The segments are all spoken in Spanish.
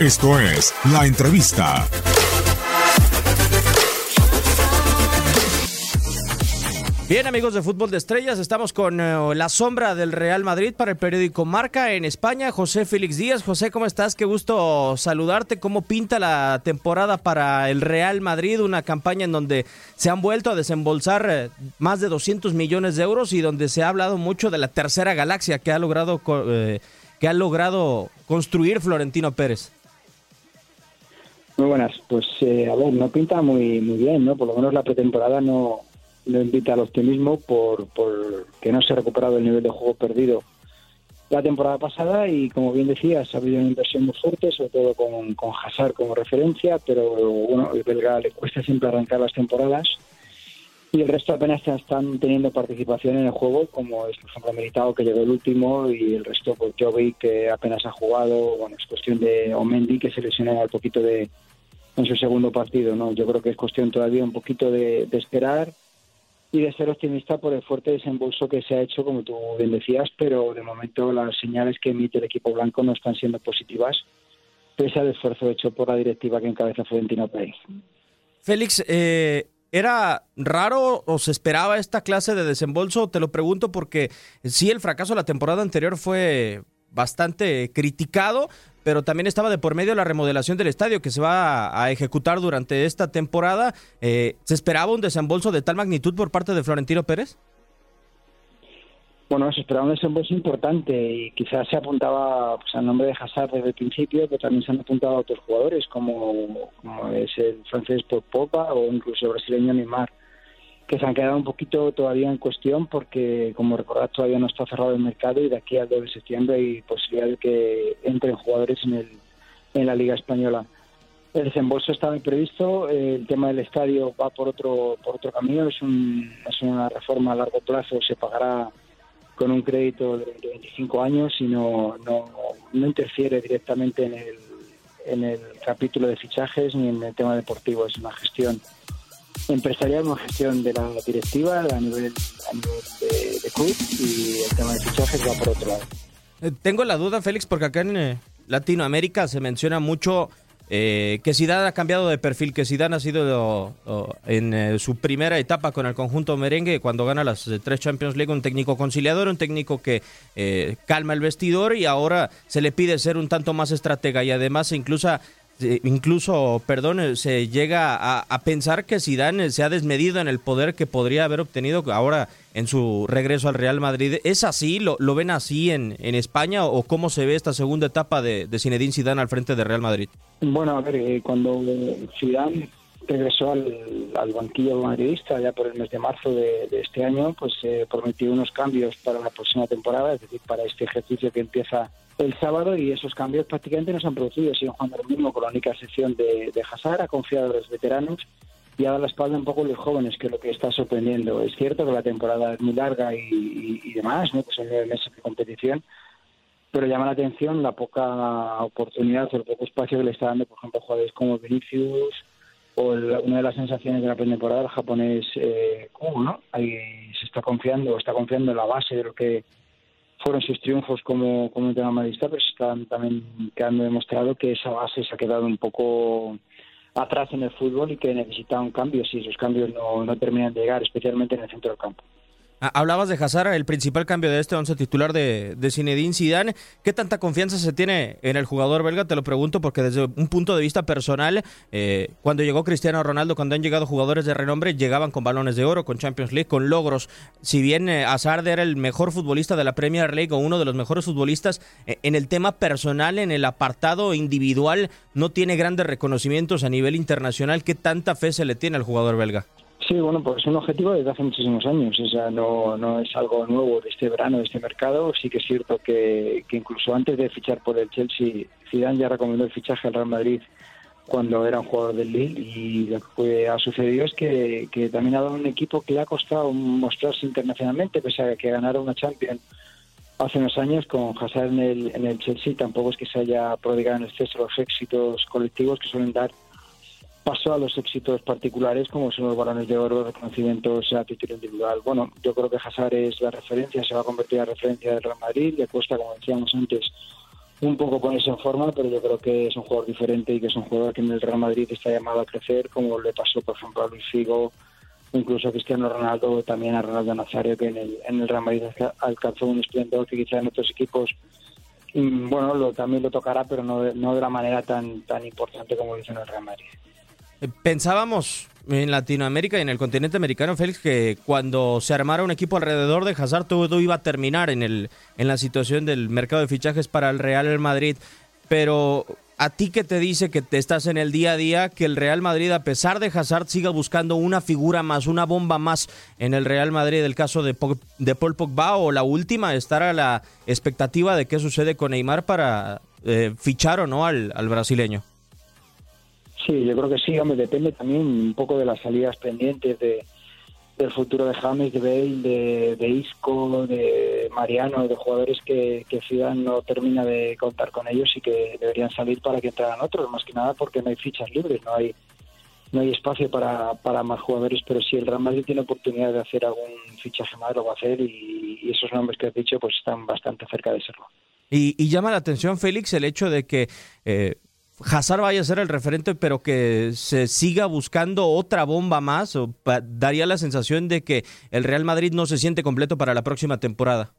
Esto es La Entrevista. Bien amigos de Fútbol de Estrellas, estamos con eh, la sombra del Real Madrid para el periódico Marca en España, José Félix Díaz. José, ¿cómo estás? Qué gusto saludarte. ¿Cómo pinta la temporada para el Real Madrid? Una campaña en donde se han vuelto a desembolsar eh, más de 200 millones de euros y donde se ha hablado mucho de la tercera galaxia que ha logrado, eh, que ha logrado construir Florentino Pérez. Muy buenas. Pues a ver, no pinta muy, muy bien, ¿no? Por lo menos la pretemporada no no invita al optimismo por, por que no se ha recuperado el nivel de juego perdido la temporada pasada y como bien decías ha habido una inversión muy fuerte sobre todo con, con Hazard como referencia pero bueno el belga le cuesta siempre arrancar las temporadas y el resto apenas están teniendo participación en el juego como es por ejemplo Militao que llegó el último y el resto pues Jovi que apenas ha jugado bueno es cuestión de Omendi que se lesionó al poquito de en su segundo partido no yo creo que es cuestión todavía un poquito de, esperar y de ser optimista por el fuerte desembolso que se ha hecho, como tú bien decías, pero de momento las señales que emite el equipo blanco no están siendo positivas, pese al esfuerzo hecho por la directiva que encabeza Florentino Pérez. Félix, eh, ¿era raro o se esperaba esta clase de desembolso? Te lo pregunto porque sí, el fracaso de la temporada anterior fue bastante criticado, pero también estaba de por medio la remodelación del estadio que se va a, ejecutar durante esta temporada. Eh, ¿Se esperaba un desembolso de tal magnitud por parte de Florentino Pérez? Bueno, se esperaba un desembolso importante y quizás se apuntaba pues, al nombre de Hazard desde el principio, pero también se han apuntado a otros jugadores como, es el francés Popa o incluso el brasileño Neymar que se han quedado un poquito todavía en cuestión porque, como recordad, todavía no está cerrado el mercado y de aquí al 2 de septiembre hay posibilidad de que entren jugadores en, el, en la Liga Española. El desembolso estaba previsto, el tema del estadio va por otro por otro camino, es, un, es una reforma a largo plazo, se pagará con un crédito de 25 años y no, no, no interfiere directamente en el, en el capítulo de fichajes ni en el tema deportivo, es una gestión empresarial, gestión de la directiva a nivel, de, club y el tema de fichajes va por otro lado. Eh, tengo la duda, Félix, porque acá en eh, Latinoamérica se menciona mucho eh, que Zidane ha cambiado de perfil, que Zidane ha sido en su primera etapa con el conjunto merengue, cuando gana las tres Champions League, un técnico conciliador, un técnico que calma el vestidor y ahora se le pide ser un tanto más estratega y además incluso incluso, perdón, se llega a, pensar que Zidane se ha desmedido en el poder que podría haber obtenido ahora en su regreso al Real Madrid. ¿Es así? ¿Lo, ven así en, en, España o cómo se ve esta segunda etapa de, de Zinedine Zidane al frente de Real Madrid? Bueno, a ver, eh, cuando Zidane regresó al, al, banquillo madridista ya por el mes de marzo de, este año, pues se prometió unos cambios para la próxima temporada, es decir, para este ejercicio que empieza el sábado y esos cambios prácticamente no se han producido, siguen jugando lo mismo con la única excepción de, de Hazard, ha confiado en los veteranos y ha dado la espalda un poco a los jóvenes, que es lo que está sorprendiendo. Es cierto que la temporada es muy larga y, demás, ¿no? pues son nueve meses de competición, pero llama la atención la poca oportunidad o el poco espacio que le está dando, por ejemplo, a jugadores como Vinicius o una de las sensaciones de la pretemporada, el japonés eh, ¿no? Ahí se está confiando, está confiando en la base de lo que fueron sus triunfos como, como madridista, pero están también quedando demostrado que esa base se ha quedado un poco atrás en el fútbol y que necesita un cambio si esos cambios no, no terminan de llegar, especialmente en el centro del campo. Ah, hablabas de Hazard, el principal cambio de este once titular de, de Zinedine Zidane. ¿Qué tanta confianza se tiene en el jugador belga? Te lo pregunto porque desde un punto de vista personal, eh, cuando llegó Cristiano Ronaldo, cuando han llegado jugadores de renombre, llegaban con balones de oro, con Champions League, con logros. Si bien eh, Hazard era el mejor futbolista de la Premier League o uno de los mejores futbolistas, eh, en el tema personal, en el apartado individual, no tiene grandes reconocimientos a nivel internacional. ¿Qué tanta fe se le tiene al jugador belga? Sí, bueno, pues es un objetivo desde hace muchísimos años. O sea, no, no es algo nuevo de este verano, de este mercado. Sí que es cierto que, que incluso antes de fichar por el Chelsea, Zidane ya recomendó el fichaje al Real Madrid cuando era un jugador del Lille y lo que ha sucedido es que, que también ha dado un equipo que le ha costado mostrarse internacionalmente, pese a que ganara una Champions hace unos años con Hazard en el, en el Chelsea, tampoco es que se haya prodigado en exceso los éxitos colectivos que suelen dar paso a los éxitos particulares como son los balones de oro, reconocimientos a título individual. Bueno, yo creo que Hazard es la referencia, se va a convertir en referencia del Real Madrid, le cuesta, como decíamos antes, un poco ponerse en forma, pero yo creo que es un jugador diferente y que es un jugador que en el Real Madrid está llamado a crecer, como le pasó, por ejemplo, a Luis Figo, incluso a Cristiano Ronaldo, también a Ronaldo Nazario, que en el, en el Real Madrid alcanzó un esplendor que quizá en otros equipos, mm, bueno, lo, también lo tocará, pero no de, no de la manera tan, tan importante como lo hizo en el Real Madrid. Pensábamos en Latinoamérica y en el continente americano, Félix, que cuando se armara un equipo alrededor de Hazard, todo iba a terminar en, el, en la situación del mercado de fichajes para el Real Madrid. Pero a ti que te dice que te estás en el día a día, que el Real Madrid, a pesar de Hazard, siga buscando una figura más, una bomba más en el Real Madrid, el caso de, de Paul Pogba o la última, estar a la expectativa de qué sucede con Neymar para eh, fichar o no al, al brasileño. Sí, yo creo que sí, hombre, depende también un poco de las salidas pendientes de, del futuro de James, de Bale, de, Isco, de Mariano, de jugadores que, que Ciudad no termina de contar con ellos y que deberían salir para que entraran otros, más que nada porque no hay fichas libres, no hay no hay espacio para, para más jugadores, pero si el Real Madrid tiene oportunidad de hacer algún fichaje más, lo va a hacer y, esos nombres que has dicho pues están bastante cerca de serlo. Y, y llama la atención, Félix, el hecho de que eh, Hazard vaya a ser el referente, pero que se siga buscando otra bomba más, o daría la sensación de que el Real Madrid no se siente completo para la próxima temporada.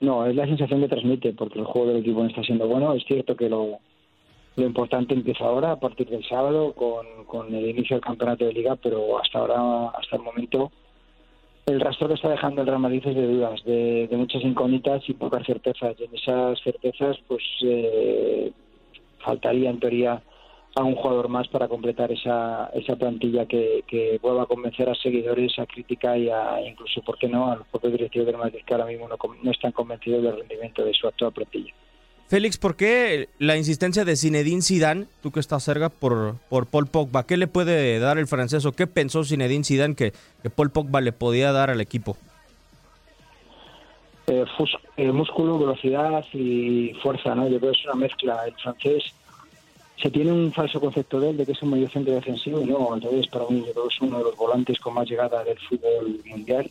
No, es la sensación que transmite, porque el juego del equipo no está siendo bueno. Es cierto que lo, lo importante empieza ahora, a partir del sábado, con, con el inicio del campeonato de liga, pero hasta ahora, hasta el momento, el rastro que está dejando el Real Madrid es de dudas, de, de muchas incógnitas y pocas certezas. Y en esas certezas, pues eh, faltaría en teoría a un jugador más para completar esa, esa plantilla que, que vuelva a convencer a seguidores, a crítica y a, incluso, ¿por qué no?, a los propios directivos del Madrid que ahora mismo no, están convencidos del rendimiento de su actual plantilla. Félix, ¿por qué la insistencia de Zinedine Zidane, tú que estás cerca, por, por Paul Pogba? ¿Qué le puede dar el francés o qué pensó Zinedine Zidane que Paul Pogba le podía dar al equipo? Eh, eh, músculo, velocidad y fuerza, ¿no? Yo creo que es una mezcla. El francés se tiene un falso concepto de él de que es un medio centro defensivo y no, entonces para mí yo creo que es uno de los volantes con más llegada del fútbol mundial.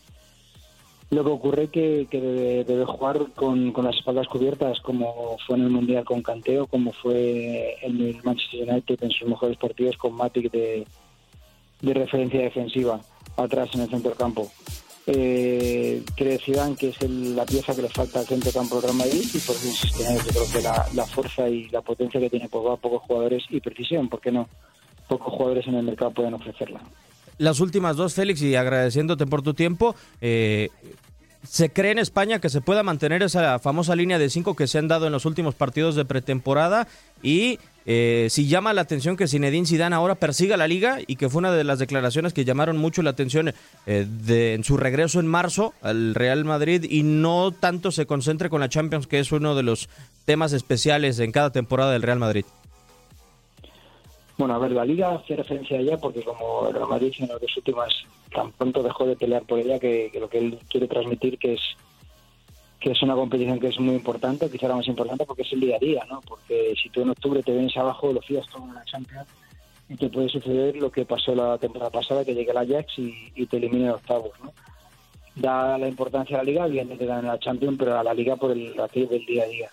Lo que ocurre que, que debe, jugar con, las espaldas cubiertas, como fue en el Mundial con Canteo, como fue en el Manchester United en sus mejores partidos con Matic de referencia defensiva atrás en el centro del campo eh, Zidane que es la pieza que le falta al centro campo del Real Madrid y por eso insiste en Yo creo que la, fuerza y la potencia que tiene Pogba, pocos jugadores y precisión, ¿por qué no? Pocos jugadores en el mercado pueden ofrecerla. Las últimas dos, Félix, y agradeciéndote por tu tiempo, eh, ¿Se cree en España que se pueda mantener esa famosa línea de cinco que se han dado en los últimos partidos de pretemporada? Y eh, si llama la atención que Zinedine Zidane ahora persiga la liga y que fue una de las declaraciones que llamaron mucho la atención eh, de, en su regreso en marzo al Real Madrid y no tanto se concentre con la Champions, que es uno de los temas especiales en cada temporada del Real Madrid. Bueno, a ver, la liga hace referencia a porque como el Real Madrid en las últimas tan pronto dejó de pelear por ella que, lo que él quiere transmitir que es que es una competición que es muy importante, quizá la más importante porque es el día a día, ¿no? Porque si tú en octubre te vienes abajo, lo fías todo en la Champions y te puede suceder lo que pasó la temporada pasada, que llegue el Ajax y, te elimine de octavos, ¿no? Da la importancia a la liga, bien te dan la Champions, pero a la liga por el aquello del día a día.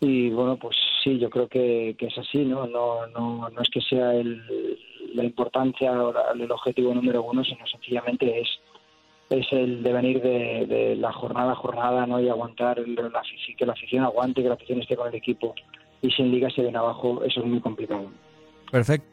Y bueno, pues sí, yo creo que, que es así, ¿no? No, no, no es que sea el, la importancia o el objetivo número uno, sino sencillamente es es el devenir de, de la jornada a jornada no y aguantar la, que la afición aguante que la afición esté con el equipo y sin liga se ven abajo eso es muy complicado. Perfecto